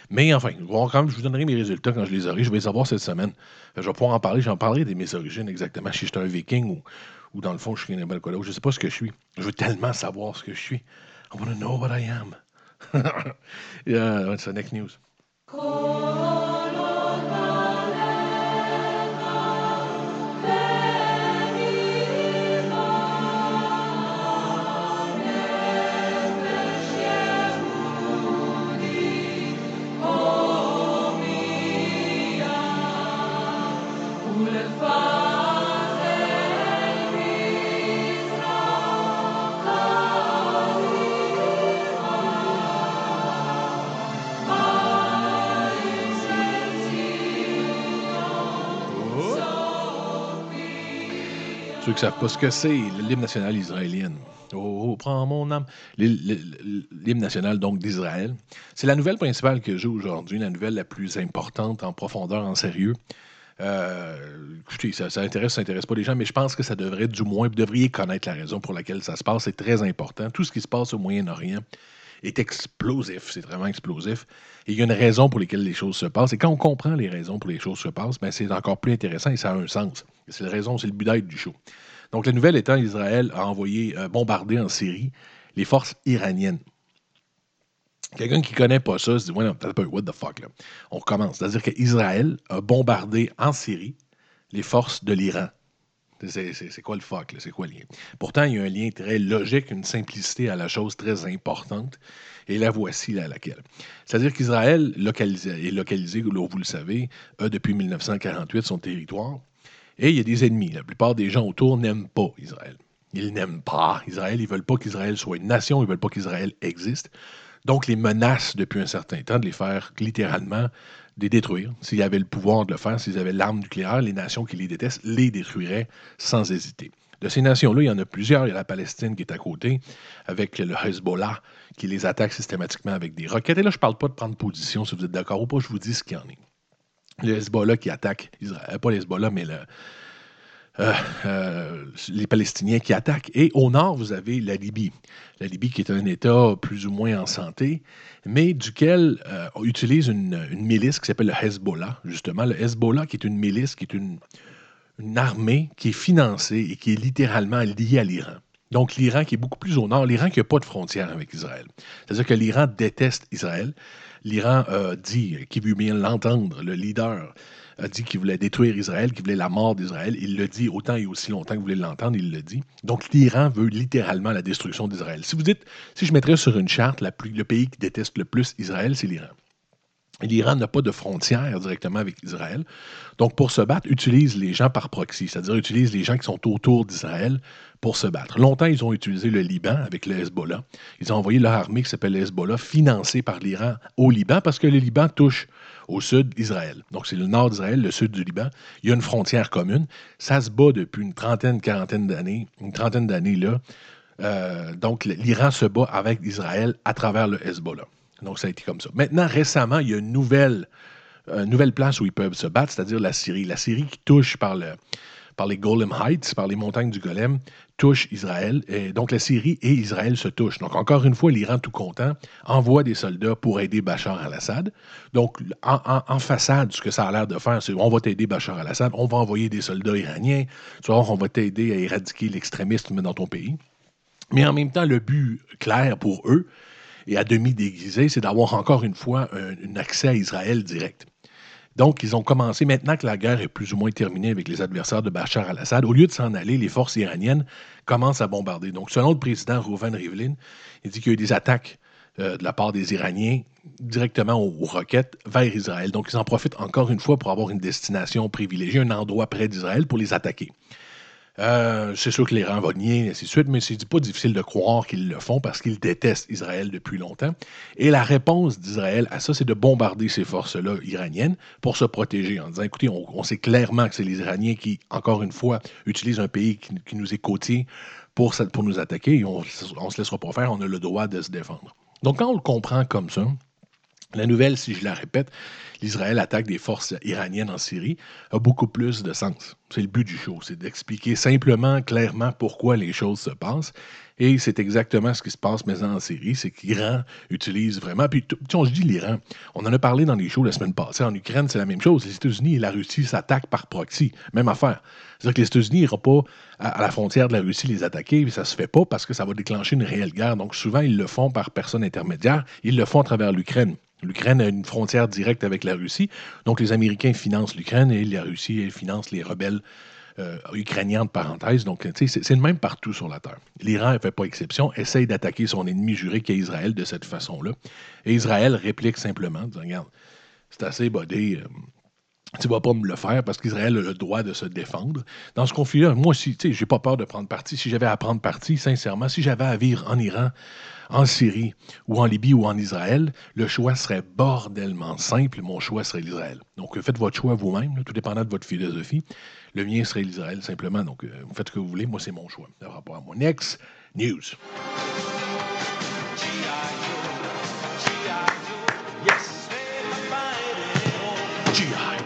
Mais enfin, quand je vous donnerai mes résultats quand je les aurai. Je vais les avoir cette semaine. Je vais pouvoir en parler. J'en parlerai de mes origines exactement. Si je suis un viking ou, ou dans le fond, je suis un Je ne sais pas ce que je suis. Je veux tellement savoir ce que je suis. I want to know what I am. (laughs) yeah, that's the next news. Ceux qui ne savent pas ce que c'est, l'hymne national israélien. Oh, oh, prends mon âme. L'hymne national, donc, d'Israël. C'est la nouvelle principale que j'ai aujourd'hui, la nouvelle la plus importante en profondeur, en sérieux. Euh, écoutez, ça, ça intéresse, ça intéresse pas les gens, mais je pense que ça devrait, du moins, vous devriez connaître la raison pour laquelle ça se passe. C'est très important. Tout ce qui se passe au Moyen-Orient est explosif. C'est vraiment explosif. Et il y a une raison pour laquelle les choses se passent. Et quand on comprend les raisons pour les choses se passent, ben, c'est encore plus intéressant et ça a un sens. C'est la raison, c'est le but d'être du show. Donc, la nouvelle étant, Israël a envoyé euh, bombarder en Syrie les forces iraniennes. Quelqu'un qui ne connaît pas ça se dit, ouais, non, what the fuck, là. On recommence. C'est-à-dire qu'Israël a bombardé en Syrie les forces de l'Iran. C'est quoi le fuck? C'est quoi le lien? Pourtant, il y a un lien très logique, une simplicité à la chose très importante. Et la voici là, laquelle. C'est-à-dire qu'Israël est localisé, vous le savez, a depuis 1948 son territoire. Et il y a des ennemis. La plupart des gens autour n'aiment pas Israël. Ils n'aiment pas Israël. Ils ne veulent pas qu'Israël soit une nation. Ils ne veulent pas qu'Israël existe. Donc, les menacent depuis un certain temps de les faire littéralement les détruire. S'ils avaient le pouvoir de le faire, s'ils avaient l'arme nucléaire, les nations qui les détestent les détruiraient sans hésiter. De ces nations-là, il y en a plusieurs. Il y a la Palestine qui est à côté, avec le Hezbollah qui les attaque systématiquement avec des roquettes. Et là, je ne parle pas de prendre position, si vous êtes d'accord ou pas, je vous dis ce qu'il y en est. Le Hezbollah qui attaque Israël, pas le Hezbollah, mais le, euh, euh, les Palestiniens qui attaquent. Et au nord, vous avez la Libye. La Libye qui est un État plus ou moins en santé, mais duquel euh, on utilise une, milice qui s'appelle le Hezbollah, justement. Le Hezbollah qui est une milice, qui est une, une armée qui est financée et qui est littéralement liée à l'Iran. Donc l'Iran qui est beaucoup plus au nord, l'Iran qui n'a pas de frontière avec Israël. C'est-à-dire que l'Iran déteste Israël. L'Iran dit, qui veut bien l'entendre, le leader a dit qu'il voulait détruire Israël, qu'il voulait la mort d'Israël. Il le dit autant et aussi longtemps que vous voulez l'entendre, il le dit. Donc l'Iran veut littéralement la destruction d'Israël. Si vous dites, si je mettrais sur une charte le pays qui déteste le plus Israël, c'est l'Iran. L'Iran n'a pas de frontière directement avec Israël. Donc, pour se battre, utilise les gens par proxy, c'est-à-dire utilise les gens qui sont autour d'Israël pour se battre. Longtemps, ils ont utilisé le Liban avec le Hezbollah. Ils ont envoyé leur armée qui s'appelle le Hezbollah, financée par l'Iran au Liban, parce que le Liban touche au sud d'Israël. Donc, c'est le nord d'Israël, le sud du Liban. Il y a une frontière commune. Ça se bat depuis une trentaine, quarantaine d'années, une trentaine d'années là. Euh, donc, l'Iran se bat avec Israël à travers le Hezbollah. Donc, ça a été comme ça. Maintenant, récemment, il y a une nouvelle, une nouvelle place où ils peuvent se battre, c'est-à-dire la Syrie. La Syrie qui touche par le, par les Golem Heights, par les montagnes du Golem, touche Israël. Et donc la Syrie et Israël se touchent. Donc encore une fois, l'Iran tout content envoie des soldats pour aider Bachar al-Assad. Donc en, façade, ce que ça a l'air de faire, c'est on va t'aider Bachar al-Assad, on va envoyer des soldats iraniens, on va t'aider à éradiquer l'extrémisme dans ton pays. Mais en même temps, le but clair pour eux, et à demi déguisé, c'est d'avoir encore une fois un accès à Israël direct. Donc, ils ont commencé, maintenant que la guerre est plus ou moins terminée avec les adversaires de Bachar al-Assad, au lieu de s'en aller, les forces iraniennes commencent à bombarder. Donc, selon le président Rouven Rivlin, il dit qu'il y a eu des attaques euh, de la part des Iraniens directement aux, roquettes vers Israël. Donc, ils en profitent encore une fois pour avoir une destination privilégiée, un endroit près d'Israël pour les attaquer. Euh, c'est sûr que l'Iran va nier, et ainsi de suite, mais c'est pas difficile de croire qu'ils le font parce qu'ils détestent Israël depuis longtemps. Et la réponse d'Israël à ça, c'est de bombarder ces forces-là iraniennes pour se protéger en disant, écoutez, on, sait clairement que c'est les Iraniens qui, encore une fois, utilisent un pays qui, nous est côtier pour, pour nous attaquer et on ne se laissera pas faire, on a le droit de se défendre. Donc quand on le comprend comme ça, la nouvelle, si je la répète, l'Israël attaque des forces iraniennes en Syrie, a beaucoup plus de sens. C'est le but du show, c'est d'expliquer simplement, clairement pourquoi les choses se passent. Et c'est exactement ce qui se passe maintenant en Syrie, c'est qu'Iran utilise vraiment. Puis, on se dit l'Iran, on en a parlé dans les shows la semaine passée. En Ukraine, c'est la même chose. Les États-Unis et la Russie s'attaquent par proxy. Même affaire. C'est-à-dire que les États-Unis n'iront pas à, la frontière de la Russie les attaquer, puis ça se fait pas parce que ça va déclencher une réelle guerre. Donc, souvent, ils le font par personne intermédiaire. Ils le font à travers l'Ukraine. L'Ukraine a une frontière directe avec la Russie. Donc, les Américains financent l'Ukraine et la Russie finance les rebelles euh, ukrainiens, de parenthèse. Donc, c'est le même partout sur la Terre. L'Iran ne fait pas exception, essaye d'attaquer son ennemi juré qui est Israël de cette façon-là. Et Israël réplique simplement, regarde, c'est assez bodé. Euh, tu vas pas me le faire parce qu'Israël a le droit de se défendre. Dans ce conflit-là, moi aussi, tu sais, j'ai pas peur de prendre parti. Si j'avais à prendre parti, sincèrement, si j'avais à vivre en Iran, en Syrie ou en Libye ou en Israël, le choix serait bordellement simple. Mon choix serait l'Israël. Donc, faites votre choix vous-même, tout dépendant de votre philosophie. Le mien serait l'Israël, simplement. Donc, euh, vous faites ce que vous voulez. Moi, c'est mon choix par rapport à mon Next news.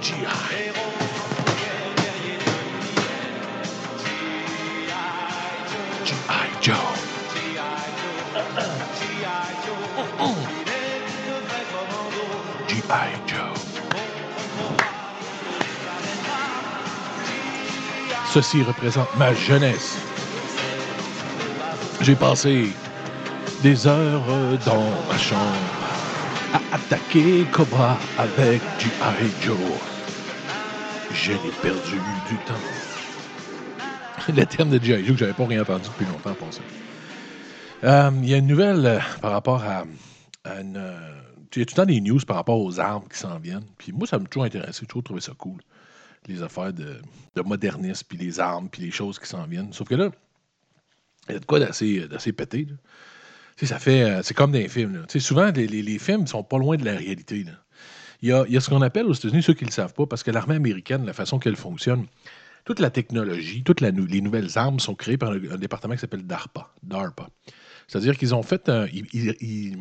Joe. G.I. Joe. Ceci représente ma jeunesse. J'ai passé des heures dans ma chambre à attaquer Cobra avec G.I. Joe. Je n'ai perdu du temps. (laughs) Le terme de G.I. Joe que j'avais pas rien entendu depuis longtemps pour ça. Euh, Il y a une nouvelle euh, par rapport à, une. euh, il y a tout le temps des news par rapport aux armes qui s'en viennent. Puis moi, ça m'a toujours intéressé. J'ai toujours trouvé ça cool. Les affaires de, de modernisme, puis les armes, puis les choses qui s'en viennent. Sauf que là, il y a de quoi d'assez d'assez pété. ça fait. c'est comme dans les films. souvent, les, les- les films sont pas loin de la réalité. Il y a, ce qu'on appelle aux États-Unis, ceux qui ne le savent pas, parce que l'armée américaine, la façon qu'elle fonctionne, toute la technologie, toutes les nouvelles armes sont créées par un, département qui s'appelle DARPA. DARPA. C'est-à-dire qu'ils ont fait. un- ils,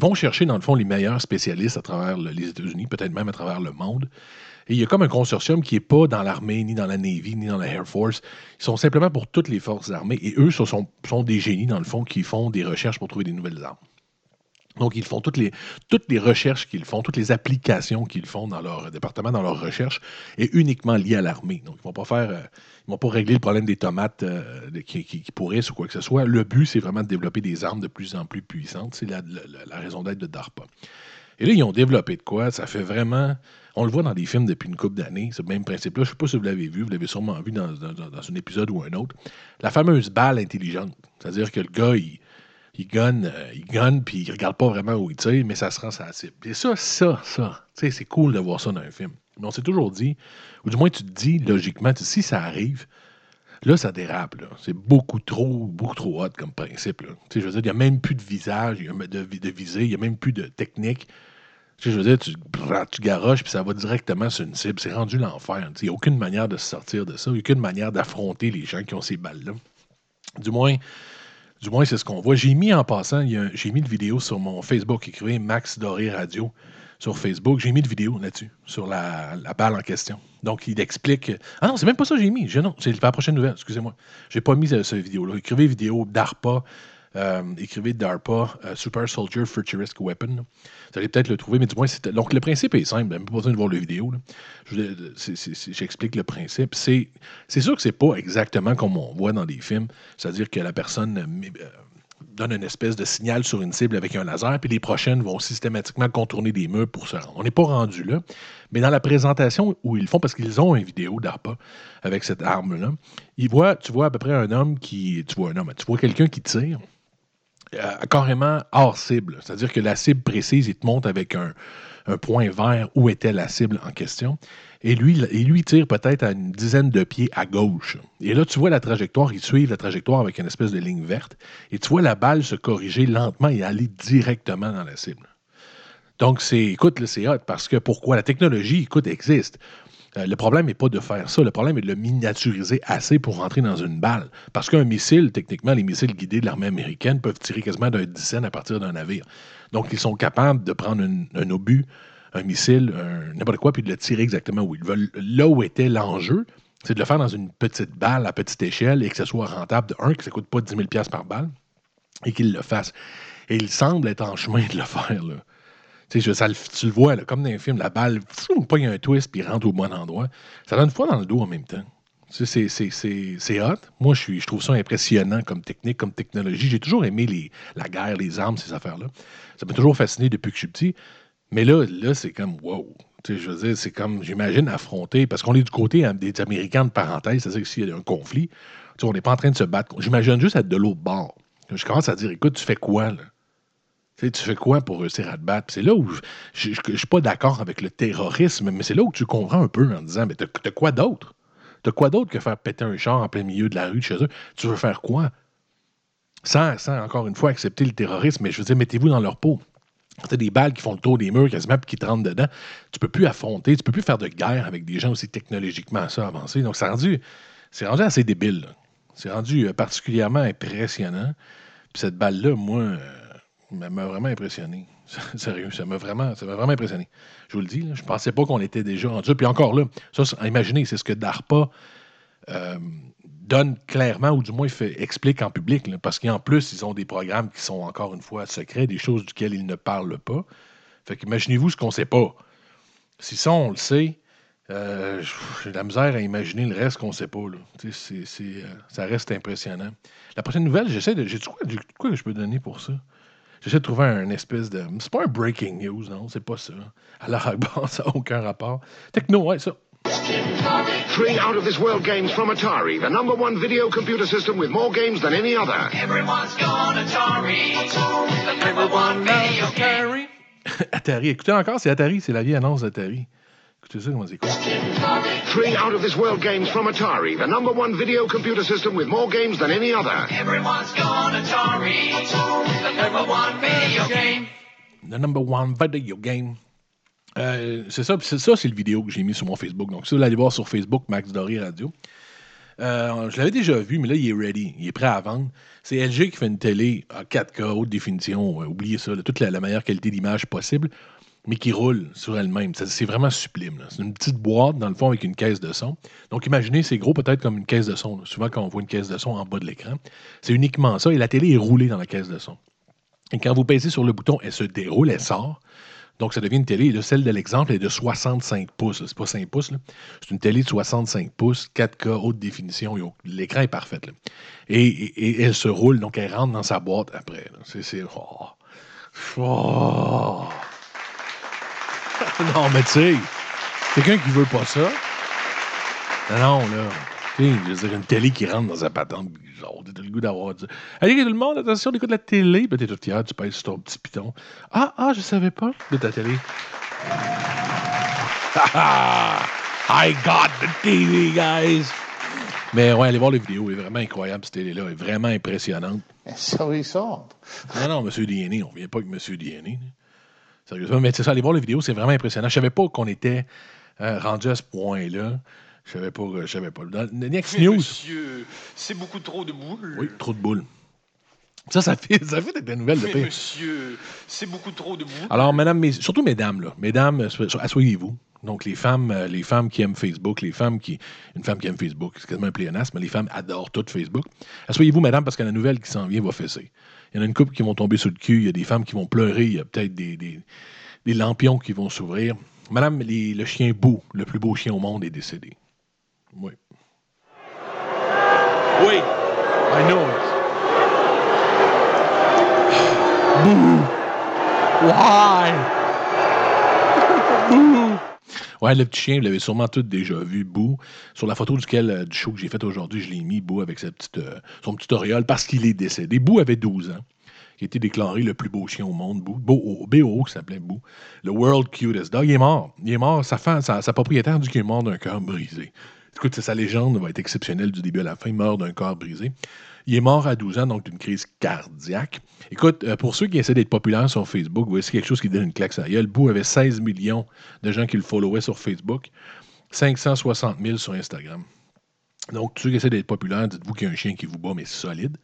vont chercher, dans le fond, les meilleurs spécialistes à travers le- les États-Unis, peut-être même à travers le monde. Et il y a comme un consortium qui n'est pas dans l'armée, ni dans la Navy, ni dans la Air Force. Ils sont simplement pour toutes les forces armées. Et eux, ce sont des génies, dans le fond, qui font des recherches pour trouver des nouvelles armes. Donc, ils font toutes les, recherches qu'ils font, toutes les applications qu'ils font dans leur département, dans leur recherche, est uniquement liées à l'armée. Donc, ils ne vont pas faire, euh, vont pas régler le problème des tomates euh, qui, qui- pourrissent ou quoi que ce soit. Le but, c'est vraiment de développer des armes de plus en plus puissantes. C'est la, raison d'être de DARPA. Et là, ils ont développé de quoi? Ça fait vraiment. On le voit dans des films depuis une couple d'années, ce même principe-là. Je ne sais pas si vous l'avez vu, vous l'avez sûrement vu dans, dans- dans- dans un épisode ou un autre. La fameuse balle intelligente. C'est-à-dire que le gars, il, il gunne, euh, il gunne, puis il regarde pas vraiment où il tire, mais ça se rend la cible. Et ça, ça, ça, c'est cool de voir ça dans un film. Mais on s'est toujours dit, ou du moins tu te dis logiquement, si ça arrive, là, ça dérape. C'est beaucoup trop, beaucoup trop hot comme principe. là. Je veux dire, il n'y a même plus de visage, y a de, de visée, il n'y a même plus de technique. Je veux dire, tu, tu garoches, puis ça va directement sur une cible. C'est rendu l'enfer. Il n'y a aucune manière de se sortir de ça. Il n'y a aucune manière d'affronter les gens qui ont ces balles-là. Du moins, du moins, c'est ce qu'on voit. J'ai mis en passant, j'ai mis une vidéo sur mon Facebook, écrivez Max Doré Radio sur Facebook. J'ai mis une vidéo là-dessus, sur la, balle en question. Donc, il explique. Ah non, c'est même pas ça que j'ai mis. Non, c'est la prochaine nouvelle, excusez-moi. J'ai pas mis ce- cette vidéo-là. Écrivez vidéo DARPA. Euh, écrivez DARPA, euh, Super Soldier Futuristic Weapon. Vous allez peut-être le trouver, mais du moins, c'est. Donc, le principe est simple. Même pas besoin de voir la vidéo. vous c'est- J'explique le principe. C'est sûr que c'est pas exactement comme on voit dans des films. C'est-à-dire que la personne euh, euh, donne une espèce de signal sur une cible avec un laser, puis les prochaines vont systématiquement contourner des murs pour se rendre. On n'est pas rendu là, mais dans la présentation où ils font, parce qu'ils ont une vidéo d'ARPA avec cette arme-là, ils voient, tu vois à peu près un homme qui, tu vois un homme, tu vois quelqu'un qui tire euh, carrément hors cible. C'est-à-dire que la cible précise, il te montre avec un, point vert où était la cible en question. Et lui, il- tire peut-être à une dizaine de pieds à gauche. Et là, tu vois la trajectoire, il suit la trajectoire avec une espèce de ligne verte. Et tu vois la balle se corriger lentement et aller directement dans la cible. Donc, c'est, écoute, c'est hot parce que pourquoi? La technologie, écoute, existe. Euh, le problème n'est pas de faire ça. Le problème est de le miniaturiser assez pour rentrer dans une balle. Parce qu'un missile, techniquement, les missiles guidés de l'armée américaine peuvent tirer quasiment d'un dizaine à partir d'un navire. Donc, ils sont capables de prendre un obus, un missile, n'importe quoi, puis de le tirer exactement où ils veulent. Là où était l'enjeu, c'est de le faire dans une petite balle à petite échelle et que ce soit rentable de un, que ça ne coûte pas 10 000 par balle et qu'ils le fassent. Et il semble être en chemin de le faire. Là. Tu le- vois, comme dans un film, la balle, pas il y a un twist, puis rentre au bon endroit. Ça donne fois dans le dos en même temps. C'est, hot. Moi, je, trouve ça impressionnant comme technique, comme technologie. J'ai toujours aimé la guerre, les armes, ces affaires-là. Ça m'a toujours fasciné depuis que je suis petit. Mais là, c'est comme wow. Je veux dire, c'est comme, j'imagine, affronter, parce qu'on est du côté des Américains de parenthèse, c'est-à-dire que s'il y a un conflit, on n'est pas en train de se battre. J'imagine juste être de l'autre bord. Je commence à dire, écoute, tu fais quoi, là? Tu sais, tu fais quoi pour réussir à te battre? C'est là où je ne suis pas d'accord avec le terrorisme, mais c'est là où tu comprends un peu en disant, mais t'as t'as quoi d'autre? T'as quoi d'autre que faire péter un char en plein milieu de la rue de chez eux? Tu veux faire quoi? Sans, sans, encore une fois, accepter le terrorisme, mais je veux dire, mettez-vous dans leur peau. T'as des balles qui font le tour des murs quasiment puis qui te rentrent dedans. Tu peux plus affronter, tu peux plus faire de guerre avec des gens aussi technologiquement ça avancés. Donc, c'est rendu, rendu assez débile. C'est rendu euh, particulièrement impressionnant. Puis cette balle-là, moi, euh, m'a vraiment impressionné. (laughs) Sérieux, ça m'a vraiment, vraiment impressionné. Je vous le dis, je pensais pas qu'on était déjà rendu. Puis encore là, ça, imaginez, c'est ce que DARPA euh, donne clairement, ou du moins explique en public, parce qu'en plus, ils ont des programmes qui sont encore une fois secrets, des choses duquel ils ne parlent pas. Fait qu'imaginez-vous ce qu'on sait pas. Si ça, on le sait, euh, j'ai de la misère à imaginer le reste qu'on sait pas. Là. Euh, ça reste impressionnant. La prochaine nouvelle, j'essaie de. J'ai quoi, j'ai quoi que je peux donner pour ça? J'essaie de trouver un espèce de. C'est pas un breaking news, non, c'est pas ça. Alors, (laughs) Akbar, ça n'a aucun rapport. Techno, ouais, ça. Three out of this world games from Atari, the number one video computer system with more games than any other. Everyone's gone Atari. The number one video (laughs) game. Atari. Écoutez encore, c'est Atari, c'est la vieille annonce d'Atari. Écoutez ça, comment c'est cool. Three out of this world games from Atari, the number one video computer system with more games than any other. Everyone's gone Atari. The number one video game. The number one video game. Euh, c'est ça, c'est ça, c'est le vidéo que j'ai mis sur mon Facebook. Donc, si vous aller voir sur Facebook, Max Doré Radio. Euh, je l'avais déjà vu, mais là, il est ready. Il est prêt à vendre. C'est LG qui fait une télé à 4K, haute définition. euh, oubliez ça, là, toute la, la meilleure qualité d'image possible, mais qui roule sur elle-même. C'est vraiment sublime. C'est une petite boîte, dans le fond, avec une caisse de son. Donc, imaginez, c'est gros peut-être comme une caisse de son. Souvent, quand on voit une caisse de son en bas de l'écran, c'est uniquement ça. Et la télé est roulée dans la caisse de son. Et quand vous pèsez sur le bouton, elle se déroule, elle sort. Donc, ça devient une télé. Là, celle de l'exemple est de 65 pouces. C'est pas 5 pouces. C'est une télé de 65 pouces, 4K, haute définition. L'écran est parfait. Et, et- elle se roule, donc elle rentre dans sa boîte après. c'est- oh. Oh. (laughs) non, mais tu sais, quelqu'un qui veut pas ça. Non, là. Tu sais, je veux dire, une télé qui rentre dans sa patente. Genre, t'as le goût d'avoir dit Allez, tout le monde, attention, on écoute la télé. Ben, t'es tout fier, tu pèses sur ton petit piton. Ah, ah, je savais pas de ta télé. (laughs) I got the TV, guys. Mais ouais, allez voir les vidéos. Elle est vraiment incroyable, cette télé-là. Elle est vraiment impressionnante. He sold. Non, non, M. DNA, on vient pas avec M. DNA. Sérieusement, mais c'est ça, allez voir les vidéos, c'est vraiment impressionnant. Je savais pas qu'on était euh, rendu à ce point-là. Je savais pas, euh, je savais pas. Dans Next Mais News, monsieur, c'est beaucoup trop de boules. oui, trop de boules. Ça, ça fait, ça fait des nouvelles de pire. monsieur, c'est beaucoup trop de boules. Alors, mesdames, mais surtout mesdames, là. Mesdames, so- asseyez-vous. Donc, les femmes, euh, les femmes qui aiment Facebook, les femmes qui. Une femme qui aime Facebook, c'est quasiment un pléonasme, mais les femmes adorent tout Facebook. Asseyez-vous, mesdames, parce que la nouvelle qui s'en vient va fesser. Il y en a une couple qui vont tomber sur le cul, il y a des femmes qui vont pleurer, il y a peut-être des, lampions qui vont s'ouvrir. Madame, le chien Bou, le plus beau chien au monde, est décédé. Oui. Oui. I know it. (sighs) Why? (laughs) Boo. Ouais, le petit chien, vous l'avez sûrement tous déjà vu, Boo. Sur la photo duquel, euh, du show que j'ai fait aujourd'hui, je l'ai mis, Boo, avec sa petite, euh, son petit auréole, parce qu'il est décédé. Boo avait 12 ans. Il a été déclaré le plus beau chien au monde, Boo. Beau- BO, qui s'appelait Boo. Le World Cutest Dog. Il est mort. Il est mort. Sa, sa, sa propriétaire dit qu'il est mort d'un cœur brisé. Écoute, sa légende va être exceptionnelle du début à la fin. Il meurt d'un cœur brisé. Il est mort à 12 ans, donc d'une crise cardiaque. Écoute, euh, pour ceux qui essaient d'être populaires sur Facebook, voici quelque chose qui donne une claque à la gueule. Boo avait 16 millions de gens qui le followaient sur Facebook, 560 000 sur Instagram. Donc, ceux qui essaient d'être populaires, dites-vous qu'il y a un chien qui vous bat, mais solide.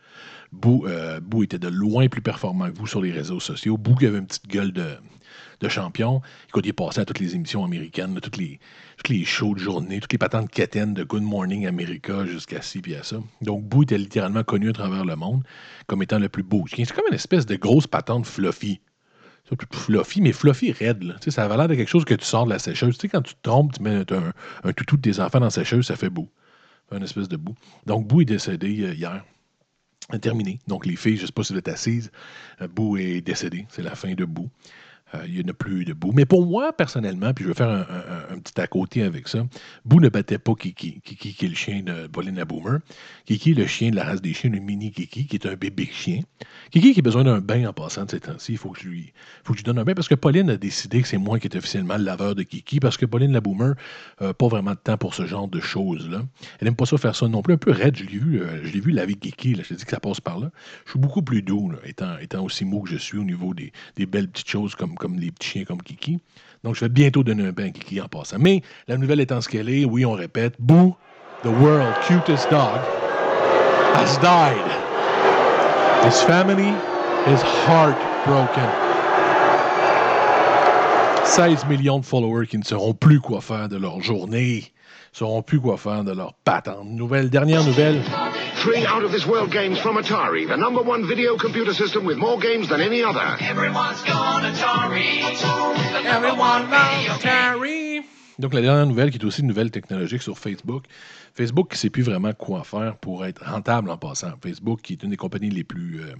Boo, euh, Boo était de loin plus performant que vous sur les réseaux sociaux. Boo qui avait une petite gueule de, de champion. Il est passé à toutes les émissions américaines, toutes, les, toutes les shows de journée, toutes les patentes quétaines de Good Morning America jusqu'à ci puis à ça. Donc, Boo était littéralement connu à travers le monde comme étant le plus beau. C'est comme une espèce de grosse patente fluffy. Fluffy, mais fluffy raide. Ça a l'air de quelque chose que tu sors de la sécheuse. Tu sais, quand tu te trompes, tu mets un, un toutou de tes enfants dans la sécheuse, ça fait beau. Un espèce de bout. Donc, Boo est décédé euh, hier. Terminé. Donc, les filles, je ne sais pas si vous êtes assises, euh, Boo est décédé. C'est la fin de Boo. Euh, il n'y en a plus de Boo. Mais pour moi, personnellement, puis je vais faire un, petit à côté avec ça, Boo ne battait pas Kiki. Kiki, qui est le chien de Pauline la Boomer. Kiki, le chien de la race des chiens, le mini Kiki, qui est un bébé chien. Kiki qui a besoin d'un bain en passant de ces temps-ci. Il faut que je lui faut que je donne un bain parce que Pauline a décidé que c'est moi qui est officiellement le laveur de Kiki parce que Pauline la Boomer n'a pas vraiment de temps pour ce genre de choses-là. Elle n'aime pas ça faire ça non plus. Un peu raide, je l'ai vu, euh, je l'ai vu laver Kiki. Là. Je t'ai dit que ça passe par là. Je suis beaucoup plus doux, étant, étant aussi mou que je suis au niveau des, des belles petites choses comme, comme les petits chiens comme Kiki. Donc, je vais bientôt donner un bain à Kiki en passant. Mais la nouvelle étant ce qu'elle est, oui, on répète, Boo, the world cutest dog, has died. His family is heartbroken. 16 millions de followers qui ne sauront plus quoi faire de leur journée, ne sauront plus quoi faire de leur patente. Nouvelle, dernière nouvelle. Three out of this world games from Atari, the number one video computer system with more games than any other. Everyone's gone Atari. Donc, la dernière nouvelle, qui est aussi une nouvelle technologique sur Facebook. Facebook qui ne sait plus vraiment quoi faire pour être rentable en passant. Facebook, qui est une des compagnies les plus, euh,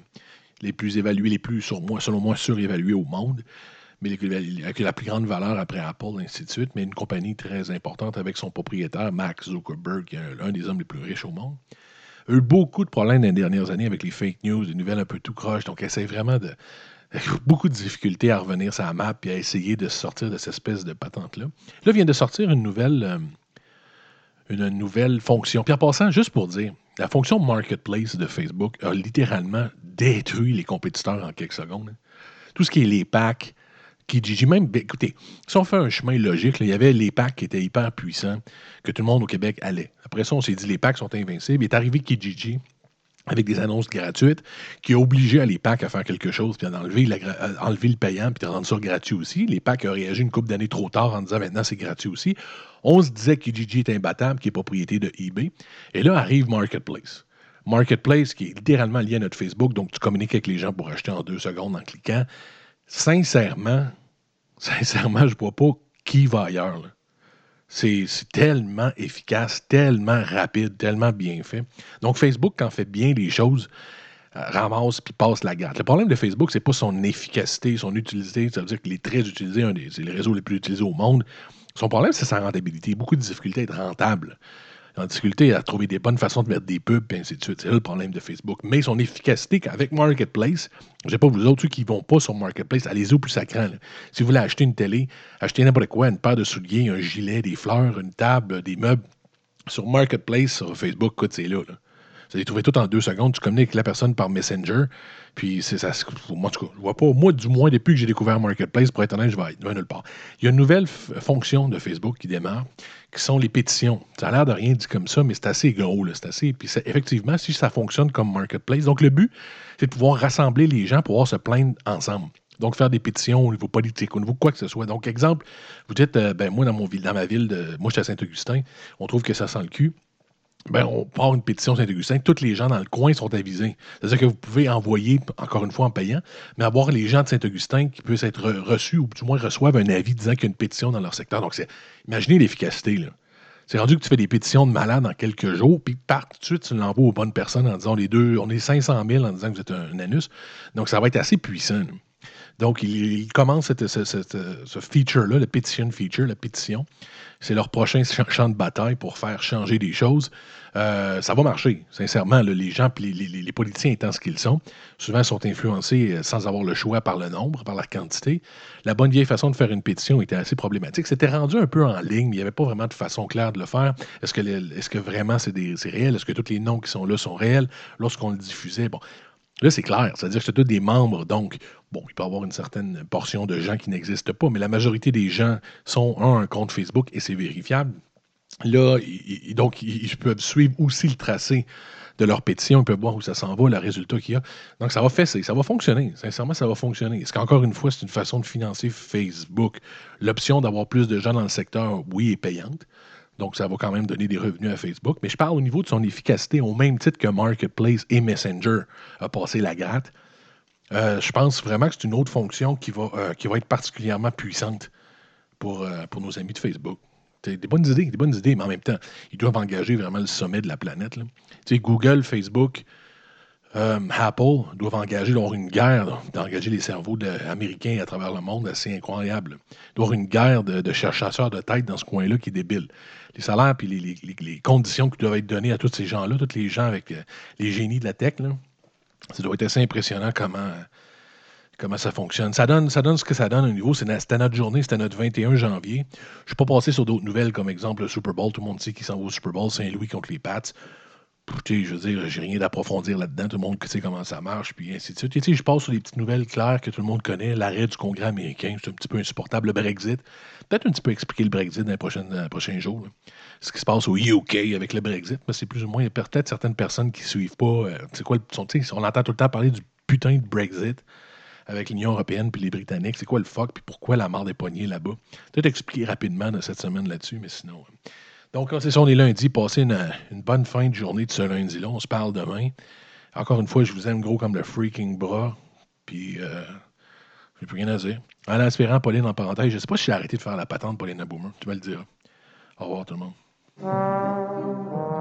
les plus évaluées, les plus, sur moi, selon moi, surévaluées au monde, mais avec la plus grande valeur après Apple, ainsi de suite, mais une compagnie très importante avec son propriétaire, Max Zuckerberg, qui est l'un des hommes les plus riches au monde. Eu beaucoup de problèmes dans les dernières années avec les fake news, des nouvelles un peu tout croche, donc essaie vraiment de. (laughs) Beaucoup de difficultés à revenir sur la map et à essayer de sortir de cette espèce de patente-là. Là, vient de sortir une nouvelle, euh, une nouvelle fonction. Puis en passant, juste pour dire, la fonction Marketplace de Facebook a littéralement détruit les compétiteurs en quelques secondes. Tout ce qui est les packs, Kijiji, même, ben, écoutez, si on fait un chemin logique, il y avait les packs qui étaient hyper puissants, que tout le monde au Québec allait. Après ça, on s'est dit les packs sont invincibles. Il est arrivé Kijiji avec des annonces gratuites qui a obligé à les packs à faire quelque chose, puis à enlever, le payant, puis de rendre ça gratuit aussi. Les packs ont réagi une couple d'années trop tard en disant maintenant c'est gratuit aussi. On se disait que Kijiji est imbattable, qui est propriété de eBay. Et là arrive Marketplace. Marketplace qui est littéralement lié à notre Facebook, donc tu communiques avec les gens pour acheter en deux secondes en cliquant. Sincèrement, sincèrement, je ne vois pas qui va ailleurs. C'est tellement efficace, tellement rapide, tellement bien fait. Donc, Facebook, quand fait bien les choses, euh, ramasse puis passe la garde. Le problème de Facebook, c'est pas son efficacité, son utilité. Ça veut dire qu'il est très utilisé, c'est le réseau le plus utilisé au monde. Son problème, c'est sa rentabilité. Beaucoup de difficultés à être rentable. En difficulté à trouver des bonnes façons de mettre des pubs, et ainsi de suite. C'est là le problème de Facebook. Mais son efficacité avec Marketplace, je sais pas vous autres, ceux qui ne vont pas sur Marketplace, allez-y au plus sacrant. Si vous voulez acheter une télé, achetez n'importe quoi, une paire de souliers, un gilet, des fleurs, une table, des meubles. Sur Marketplace, sur Facebook, c'est là. Vous allez trouver tout en deux secondes. Tu communiques avec la personne par Messenger. Puis c'est ça. Moi, en tout cas, je vois pas. Moi, du moins, depuis que j'ai découvert Marketplace, pour être honnête, je vais je nulle part. Il y a une nouvelle fonction de Facebook qui démarre, qui sont les pétitions. Ça a l'air de rien dit comme ça, mais c'est assez gros. C'est assez. Puis effectivement, si ça fonctionne comme Marketplace, donc le but, c'est de pouvoir rassembler les gens pour pouvoir se plaindre ensemble. Donc, faire des pétitions au niveau politique, au niveau quoi que ce soit. Donc, exemple, vous dites, euh, ben, moi, dans, mon ville, dans ma ville, moi, je suis à Saint-Augustin, on trouve que ça sent le cul ben, on part une pétition Saint-Augustin, tous les gens dans le coin sont avisés. C'est-à-dire que vous pouvez envoyer, encore une fois en payant, mais avoir les gens de Saint-Augustin qui puissent être re- reçus ou du moins reçoivent un avis disant qu'il y a une pétition dans leur secteur. Donc, imaginez l'efficacité. C'est rendu que tu fais des pétitions de malades en quelques jours, puis par tout de suite, tu l'envoies aux bonnes personnes en disant les deux, on est 500 000 en disant que vous êtes un, anus. Donc, ça va être assez puissant. Donc, il, il commence cette- ce, feature-là, le petition feature, la pétition. C'est leur prochain ch- champ de bataille pour faire changer des choses. Euh, ça va marcher, sincèrement. les gens, les, les- politiciens étant ce qu'ils sont, souvent sont influencés euh, sans avoir le choix par le nombre, par la quantité. La bonne vieille façon de faire une pétition était assez problématique. C'était rendu un peu en ligne, mais il n'y avait pas vraiment de façon claire de le faire. Est-ce que, est-ce que vraiment c'est réel? Est-ce que tous les noms qui sont là sont réels? Lorsqu'on le diffusait, bon, Là, c'est clair. C'est-à-dire que c'est tous des membres. Donc, bon, il peut y avoir une certaine portion de gens qui n'existent pas, mais la majorité des gens sont ont un compte Facebook et c'est vérifiable. Là, donc, ils, ils peuvent suivre aussi le tracé de leur pétition. Ils peuvent voir où ça s'en va, le résultat qu'il y a. Donc, ça va fesser. Ça va fonctionner. Sincèrement, ça va fonctionner. Est-ce qu'encore une fois, c'est une façon de financer Facebook? L'option d'avoir plus de gens dans le secteur, oui, est payante. Donc, ça va quand même donner des revenus à Facebook. Mais je parle au niveau de son efficacité, au même titre que Marketplace et Messenger a passé la gratte. Euh, je pense vraiment que c'est une autre fonction qui va, euh, être particulièrement puissante pour, euh, pour nos amis de Facebook. C'est des bonnes idées, des bonnes idées, mais en même temps, ils doivent engager vraiment le sommet de la planète. Google, Facebook, euh, Apple doivent engager, doivent avoir une guerre, d'engager les cerveaux de- américains à travers le monde assez incroyable. Il doit y avoir une guerre de, de chercheurs de tête dans ce coin-là qui est débile. Les salaires et les, conditions qui doivent être données à tous ces gens-là, tous les gens avec euh, les génies de la tech, ça doit être assez impressionnant comment, ça fonctionne. Ça donne, ça donne ce que ça donne au niveau. C'était notre journée, c'était notre 21 janvier. Je ne suis pas passé sur d'autres nouvelles comme exemple le Super Bowl. Tout le monde sait qui s'en va au Super Bowl, Saint-Louis contre les Pats. Je veux dire, j'ai rien d'approfondir là-dedans. Tout le monde sait comment ça marche, puis ainsi de suite. Sais, je passe sur les petites nouvelles claires que tout le monde connaît. L'arrêt du Congrès américain, c'est un petit peu insupportable. Le Brexit. Peut-être un petit peu expliquer le Brexit dans les, prochains jours. Ce qui se passe au UK avec le Brexit, mais c'est plus ou moins, il y a peut-être certaines personnes qui ne suivent pas. euh, c'est quoi, sais, on entend tout le temps parler du putain de Brexit avec l'Union européenne puis les Britanniques. C'est quoi le fuck, puis pourquoi la mort des poignets là-bas? Peut-être expliquer rapidement cette semaine là-dessus, mais sinon. euh, donc, c'est ça, on est lundi. Passez une, bonne fin de journée de ce lundi-là. On se parle demain. Encore une fois, je vous aime gros comme le freaking bras. Puis, euh, J'ai plus rien à dire. En espérant, Pauline, en parenthèse, je sais pas si j'ai arrêté de faire la patente, Pauline à Boomer. Tu vas le dire. Au revoir, tout le monde.